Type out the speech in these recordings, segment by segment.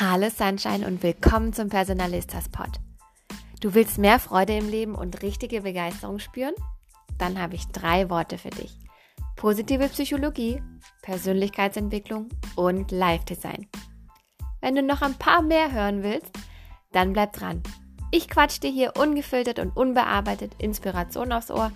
Hallo Sunshine und willkommen zum Personalistas Pod. Du willst mehr Freude im Leben und richtige Begeisterung spüren? Dann habe ich drei Worte für dich. Positive Psychologie, Persönlichkeitsentwicklung und Life Design. Wenn du noch ein paar mehr hören willst, dann bleib dran. Ich quatsch dir hier ungefiltert und unbearbeitet Inspiration aufs Ohr,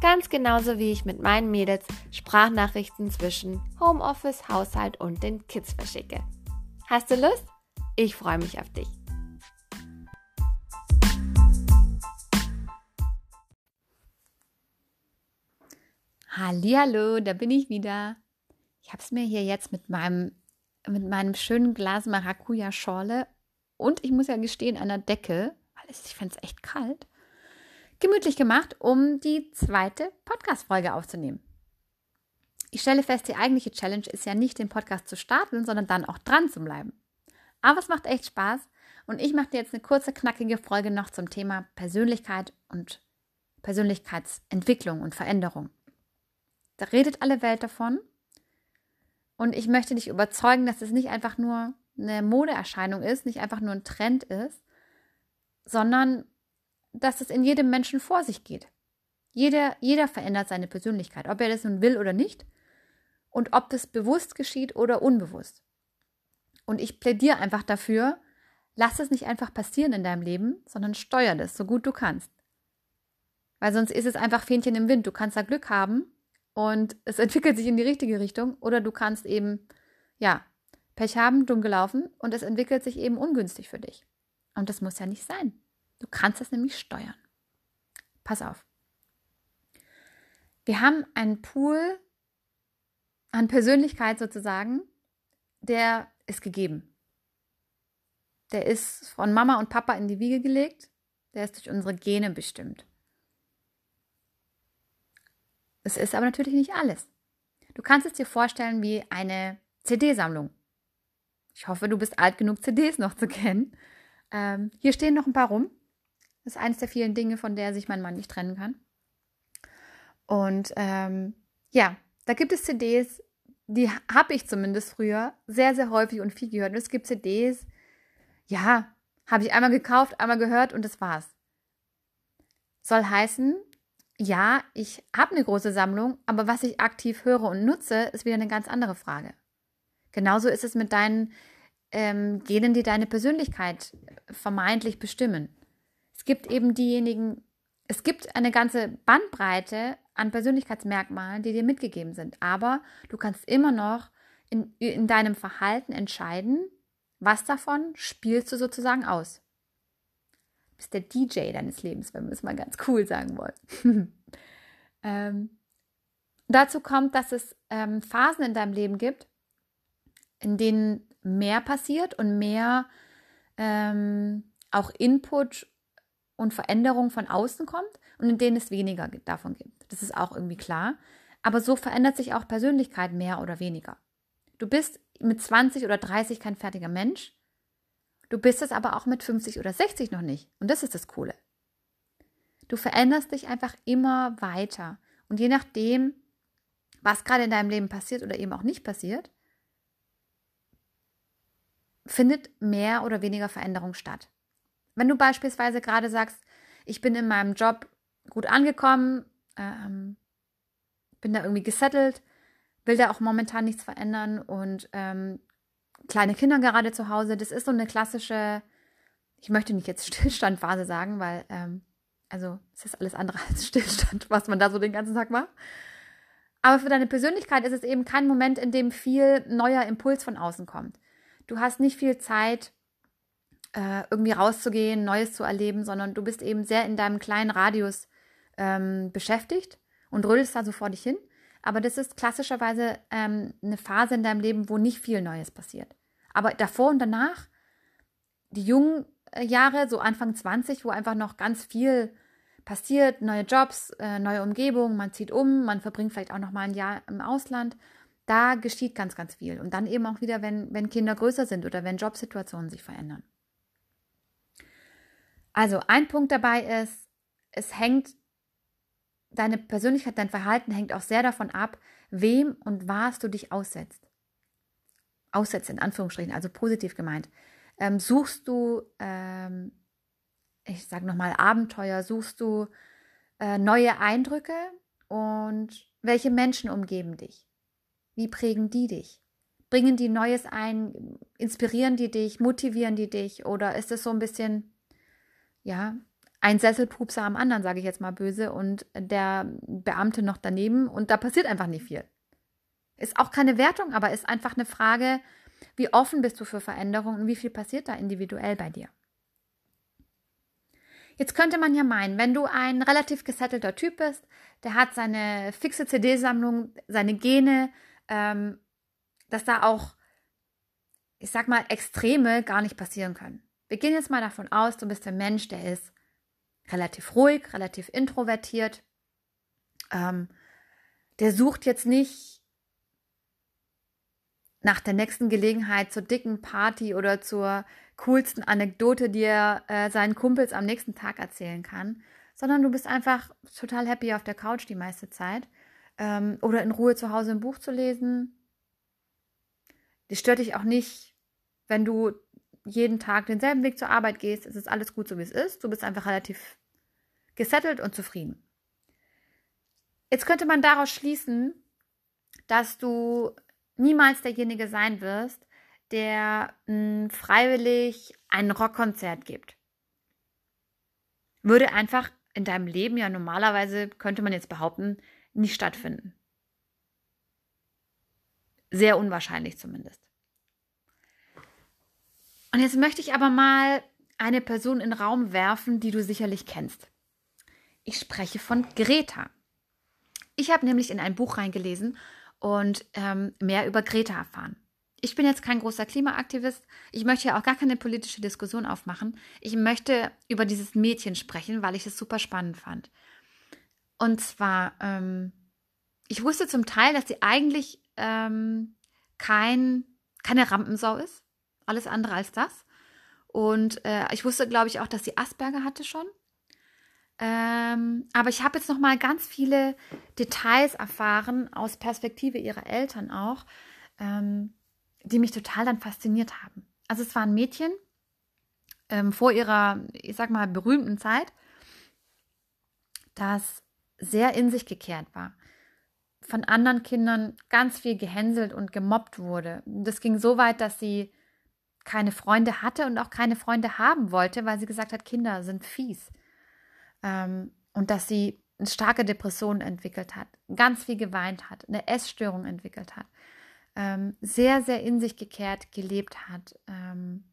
ganz genauso wie ich mit meinen Mädels Sprachnachrichten zwischen Homeoffice, Haushalt und den Kids verschicke. Hast du Lust? Ich freue mich auf dich. Hallo, da bin ich wieder. Ich habe es mir hier jetzt mit meinem mit meinem schönen Glas Maracuja Schorle und ich muss ja gestehen einer Decke, weil ich fände es echt kalt, gemütlich gemacht, um die zweite Podcast Folge aufzunehmen. Ich stelle fest, die eigentliche Challenge ist ja nicht den Podcast zu starten, sondern dann auch dran zu bleiben. Aber es macht echt Spaß und ich mache dir jetzt eine kurze, knackige Folge noch zum Thema Persönlichkeit und Persönlichkeitsentwicklung und Veränderung. Da redet alle Welt davon und ich möchte dich überzeugen, dass es nicht einfach nur eine Modeerscheinung ist, nicht einfach nur ein Trend ist, sondern dass es in jedem Menschen vor sich geht. Jeder, jeder verändert seine Persönlichkeit, ob er das nun will oder nicht und ob das bewusst geschieht oder unbewusst. Und ich plädiere einfach dafür, lass es nicht einfach passieren in deinem Leben, sondern steuer das so gut du kannst. Weil sonst ist es einfach Fähnchen im Wind. Du kannst da Glück haben und es entwickelt sich in die richtige Richtung oder du kannst eben, ja, Pech haben, dumm gelaufen und es entwickelt sich eben ungünstig für dich. Und das muss ja nicht sein. Du kannst es nämlich steuern. Pass auf. Wir haben einen Pool an Persönlichkeit sozusagen, der ist gegeben. Der ist von Mama und Papa in die Wiege gelegt, der ist durch unsere Gene bestimmt. Es ist aber natürlich nicht alles. Du kannst es dir vorstellen wie eine CD-Sammlung. Ich hoffe, du bist alt genug, CDs noch zu kennen. Ähm, hier stehen noch ein paar rum. Das ist eines der vielen Dinge, von der sich mein Mann nicht trennen kann. Und ähm, ja, da gibt es CDs, die habe ich zumindest früher sehr, sehr häufig und viel gehört. Und es gibt CDs, ja, habe ich einmal gekauft, einmal gehört und das war's. Soll heißen, ja, ich habe eine große Sammlung, aber was ich aktiv höre und nutze, ist wieder eine ganz andere Frage. Genauso ist es mit deinen ähm, Genen, die deine Persönlichkeit vermeintlich bestimmen. Es gibt eben diejenigen, es gibt eine ganze Bandbreite an Persönlichkeitsmerkmalen, die dir mitgegeben sind. Aber du kannst immer noch in, in deinem Verhalten entscheiden, was davon spielst du sozusagen aus. Du bist der DJ deines Lebens, wenn wir es mal ganz cool sagen wollen. ähm, dazu kommt, dass es ähm, Phasen in deinem Leben gibt, in denen mehr passiert und mehr ähm, auch Input und Veränderung von außen kommt und in denen es weniger davon gibt. Das ist auch irgendwie klar. Aber so verändert sich auch Persönlichkeit mehr oder weniger. Du bist mit 20 oder 30 kein fertiger Mensch. Du bist es aber auch mit 50 oder 60 noch nicht. Und das ist das Coole. Du veränderst dich einfach immer weiter. Und je nachdem, was gerade in deinem Leben passiert oder eben auch nicht passiert, findet mehr oder weniger Veränderung statt. Wenn du beispielsweise gerade sagst, ich bin in meinem Job gut angekommen, ähm, bin da irgendwie gesettelt, will da auch momentan nichts verändern und ähm, kleine Kinder gerade zu Hause, das ist so eine klassische, ich möchte nicht jetzt Stillstandphase sagen, weil, ähm, also es ist alles andere als Stillstand, was man da so den ganzen Tag macht. Aber für deine Persönlichkeit ist es eben kein Moment, in dem viel neuer Impuls von außen kommt. Du hast nicht viel Zeit, äh, irgendwie rauszugehen, Neues zu erleben, sondern du bist eben sehr in deinem kleinen Radius ähm, beschäftigt und rödelst da so vor dich hin. Aber das ist klassischerweise ähm, eine Phase in deinem Leben, wo nicht viel Neues passiert. Aber davor und danach, die jungen äh, Jahre, so Anfang 20, wo einfach noch ganz viel passiert, neue Jobs, äh, neue Umgebung, man zieht um, man verbringt vielleicht auch noch mal ein Jahr im Ausland, da geschieht ganz, ganz viel. Und dann eben auch wieder, wenn, wenn Kinder größer sind oder wenn Jobsituationen sich verändern. Also ein Punkt dabei ist, es hängt, deine Persönlichkeit, dein Verhalten hängt auch sehr davon ab, wem und was du dich aussetzt. Aussetzt in Anführungsstrichen, also positiv gemeint. Ähm, suchst du, ähm, ich sage nochmal Abenteuer, suchst du äh, neue Eindrücke und welche Menschen umgeben dich? Wie prägen die dich? Bringen die Neues ein? Inspirieren die dich? Motivieren die dich? Oder ist es so ein bisschen, ja, ein Sesselpupser am anderen, sage ich jetzt mal böse, und der Beamte noch daneben und da passiert einfach nicht viel. Ist auch keine Wertung, aber ist einfach eine Frage, wie offen bist du für Veränderungen und wie viel passiert da individuell bei dir. Jetzt könnte man ja meinen, wenn du ein relativ gesettelter Typ bist, der hat seine fixe CD-Sammlung, seine Gene, ähm, dass da auch, ich sag mal, Extreme gar nicht passieren können. Wir gehen jetzt mal davon aus, du bist ein Mensch, der ist relativ ruhig, relativ introvertiert. Ähm, der sucht jetzt nicht nach der nächsten Gelegenheit zur dicken Party oder zur coolsten Anekdote, die er äh, seinen Kumpels am nächsten Tag erzählen kann, sondern du bist einfach total happy auf der Couch die meiste Zeit ähm, oder in Ruhe zu Hause ein Buch zu lesen. Das stört dich auch nicht, wenn du jeden Tag denselben Weg zur Arbeit gehst. Es ist alles gut so, wie es ist. Du bist einfach relativ gesettelt und zufrieden. Jetzt könnte man daraus schließen, dass du niemals derjenige sein wirst, der mh, hm, freiwillig ein Rockkonzert gibt. Würde einfach in deinem Leben ja normalerweise, könnte man jetzt behaupten, nicht stattfinden. Sehr unwahrscheinlich zumindest. Und jetzt möchte ich aber mal eine Person in den Raum werfen, die du sicherlich kennst. Ich spreche von Greta. Ich habe nämlich in ein Buch reingelesen und ähm, mehr über Greta erfahren. Ich bin jetzt kein großer Klimaaktivist. Ich möchte ja auch gar keine politische Diskussion aufmachen. Ich möchte über dieses Mädchen sprechen, weil ich es super spannend fand. Und zwar, ähm, ich wusste zum Teil, dass sie eigentlich ähm, kein, keine Rampensau ist. Alles andere als das. Und äh, ich wusste, glaube ich, auch, dass sie Asperger hatte schon. Ähm, aber ich habe jetzt noch mal ganz viele Details erfahren aus Perspektive ihrer Eltern auch, ähm, die mich total dann fasziniert haben. Also es war ein Mädchen ähm, vor ihrer, ich sag mal, berühmten Zeit, das sehr in sich gekehrt war. Von anderen Kindern ganz viel gehänselt und gemobbt wurde. Das ging so weit, dass sie keine Freunde hatte und auch keine Freunde haben wollte, weil sie gesagt hat, Kinder sind fies ähm, und dass sie eine starke Depression entwickelt hat, ganz viel geweint hat, eine Essstörung entwickelt hat, ähm, sehr, sehr in sich gekehrt gelebt hat, ähm,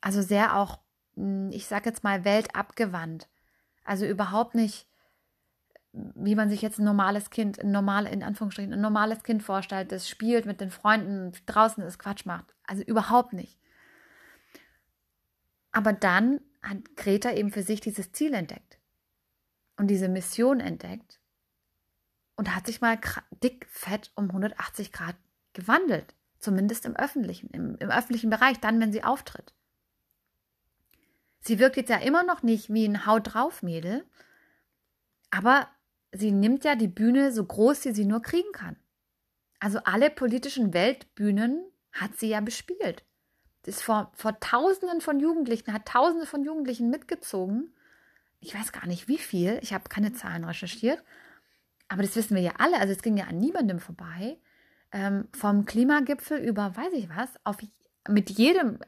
also sehr auch, hm, ich sage jetzt mal, weltabgewandt, also überhaupt nicht wie man sich jetzt ein normales Kind, ein normal, in Anführungsstrichen, ein normales Kind vorstellt, das spielt mit den Freunden, draußen ist Quatsch macht. Also überhaupt nicht. Aber dann hat Greta eben für sich dieses Ziel entdeckt und diese Mission entdeckt und hat sich mal dick, fett um 180 Grad gewandelt. Zumindest im öffentlichen, im, im öffentlichen Bereich, dann, wenn sie auftritt. Sie wirkt jetzt ja immer noch nicht wie ein Haut drauf Mädel, aber sie nimmt ja die Bühne so groß, wie sie nur kriegen kann. Also alle politischen Weltbühnen hat sie ja bespielt ist vor, vor Tausenden von Jugendlichen, hat Tausende von Jugendlichen mitgezogen. Ich weiß gar nicht wie viel, ich habe keine Zahlen recherchiert, aber das wissen wir ja alle. Also es ging ja an niemandem vorbei. Ähm, vom Klimagipfel über, weiß ich was, auf, mit jedem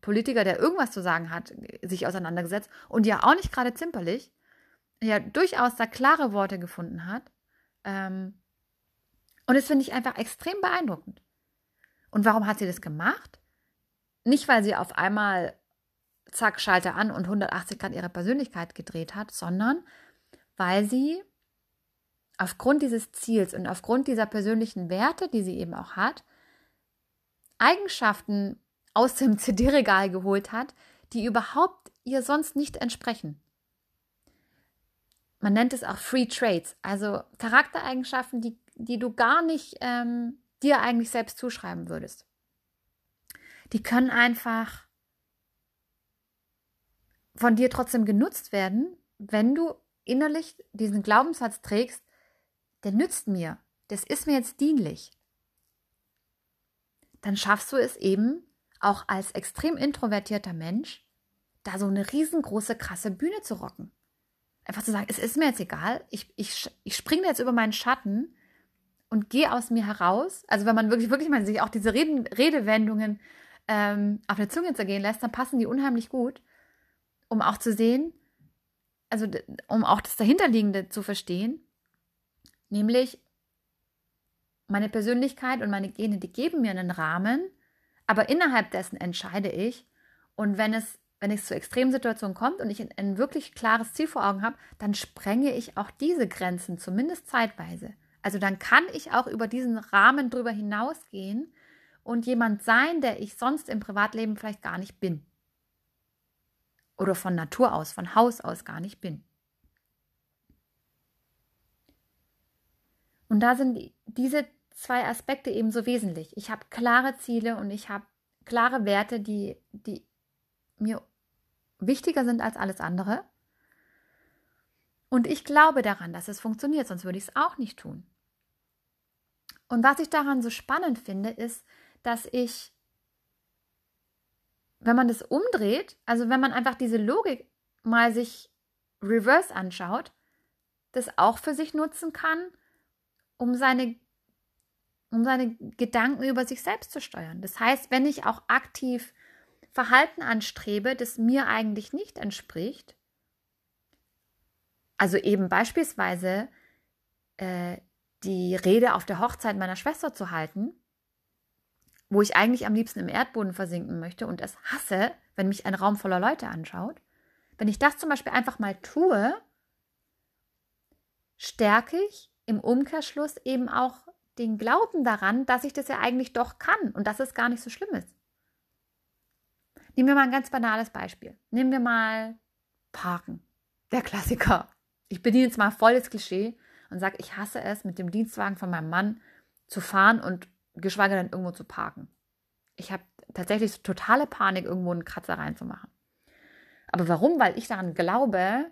Politiker, der irgendwas zu sagen hat, sich auseinandergesetzt und ja auch nicht gerade zimperlich, ja durchaus da klare Worte gefunden hat. Ähm, und das finde ich einfach extrem beeindruckend. Und warum hat sie das gemacht? Nicht, weil sie auf einmal zack, Schalter an und 180 Grad ihre Persönlichkeit gedreht hat, sondern weil sie aufgrund dieses Ziels und aufgrund dieser persönlichen Werte, die sie eben auch hat, Eigenschaften aus dem CD-Regal geholt hat, die überhaupt ihr sonst nicht entsprechen. Man nennt es auch Free Traits, also Charaktereigenschaften, die, die du gar nicht ähm, dir eigentlich selbst zuschreiben würdest die können einfach von dir trotzdem genutzt werden, wenn du innerlich diesen Glaubenssatz trägst, der nützt mir, das ist mir jetzt dienlich. Dann schaffst du es eben, auch als extrem introvertierter Mensch, da so eine riesengroße, krasse Bühne zu rocken. Einfach zu sagen, es ist mir jetzt egal, ich, ich, ich springe jetzt über meinen Schatten und gehe aus mir heraus. Also wenn man wirklich, wirklich mal sich auch diese Reden, Redewendungen ähm, auf der Zunge zergehen lässt, dann passen die unheimlich gut, um auch zu sehen, also um auch das Dahinterliegende zu verstehen, nämlich meine Persönlichkeit und meine Gene, die geben mir einen Rahmen, aber innerhalb dessen entscheide ich. Und wenn es, wenn es zu Extremsituationen kommt und ich ein, ein wirklich klares Ziel vor Augen habe, dann sprenge ich auch diese Grenzen, zumindest zeitweise. Also dann kann ich auch über diesen Rahmen drüber hinausgehen und jemand sein, der ich sonst im Privatleben vielleicht gar nicht bin. Oder von Natur aus, von Haus aus gar nicht bin. Und da sind diese zwei Aspekte eben so wesentlich. Ich habe klare Ziele und ich habe klare Werte, die, die mir wichtiger sind als alles andere. Und ich glaube daran, dass es funktioniert, sonst würde ich es auch nicht tun. Und was ich daran so spannend finde, ist, dass ich, wenn man das umdreht, also wenn man einfach diese Logik mal sich reverse anschaut, das auch für sich nutzen kann, um seine, um seine Gedanken über sich selbst zu steuern. Das heißt, wenn ich auch aktiv Verhalten anstrebe, das mir eigentlich nicht entspricht, also eben beispielsweise äh, die Rede auf der Hochzeit meiner Schwester zu halten, wo ich eigentlich am liebsten im Erdboden versinken möchte und es hasse, wenn mich ein Raum voller Leute anschaut, wenn ich das zum Beispiel einfach mal tue, stärke ich im Umkehrschluss eben auch den Glauben daran, dass ich das ja eigentlich doch kann und dass es gar nicht so schlimm ist. Nehmen wir mal ein ganz banales Beispiel. Nehmen wir mal Parken. Der Klassiker. Ich bediene jetzt mal volles Klischee und sage, ich hasse es, mit dem Dienstwagen von meinem Mann zu fahren und geschweige denn irgendwo zu parken. Ich habe tatsächlich totale Panik, irgendwo einen Kratzer reinzumachen. Aber warum? Weil ich daran glaube,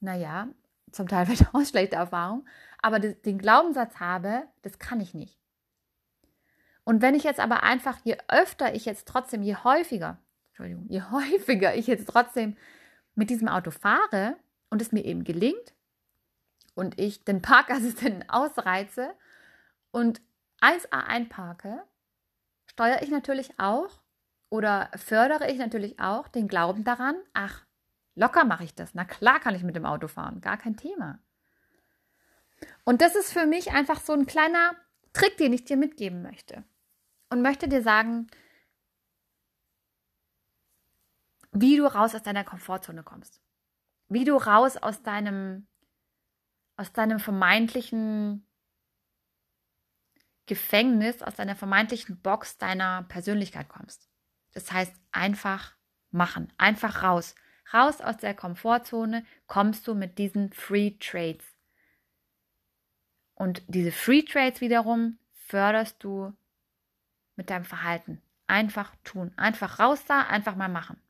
naja, zum Teil vielleicht auch schlechte Erfahrung, aber den Glaubenssatz habe, das kann ich nicht. Und wenn ich jetzt aber einfach, je öfter ich jetzt trotzdem, je häufiger, Entschuldigung, je häufiger ich jetzt trotzdem mit diesem Auto fahre und es mir eben gelingt, und ich den Parkassistenten ausreize und 1A einparke, steuere ich natürlich auch oder fördere ich natürlich auch den Glauben daran, ach, locker mache ich das. Na klar kann ich mit dem Auto fahren, gar kein Thema. Und das ist für mich einfach so ein kleiner Trick, den ich dir mitgeben möchte. Und möchte dir sagen, wie du raus aus deiner Komfortzone kommst. Wie du raus aus deinem aus deinem vermeintlichen Gefängnis, aus deiner vermeintlichen Box deiner Persönlichkeit kommst. Das heißt, einfach machen, einfach raus. Raus aus der Komfortzone kommst du mit diesen Free Trades. Und diese Free Trades wiederum förderst du mit deinem Verhalten. Einfach tun, einfach raus da, einfach mal machen.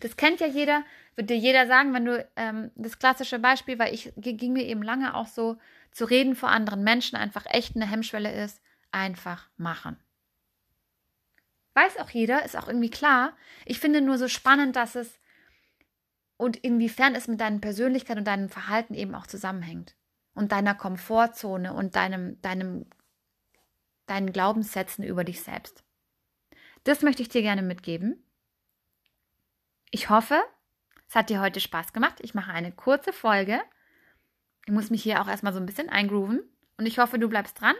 Das kennt ja jeder, wird dir jeder sagen, wenn du ähm, das klassische Beispiel, weil ich ging mir eben lange auch so, zu reden vor anderen Menschen einfach echt eine Hemmschwelle ist, einfach machen. Weiß auch jeder, ist auch irgendwie klar. Ich finde nur so spannend, dass es und inwiefern es mit deiner Persönlichkeit und deinem Verhalten eben auch zusammenhängt. Und deiner Komfortzone und deinem, deinem, deinen Glaubenssätzen über dich selbst. Das möchte ich dir gerne mitgeben. Ich hoffe, es hat dir heute Spaß gemacht. Ich mache eine kurze Folge. Ich muss mich hier auch erstmal so ein bisschen eingrooven. Und ich hoffe, du bleibst dran.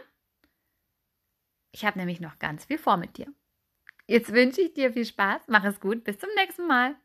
Ich habe nämlich noch ganz viel vor mit dir. Jetzt wünsche ich dir viel Spaß. Mach es gut. Bis zum nächsten Mal.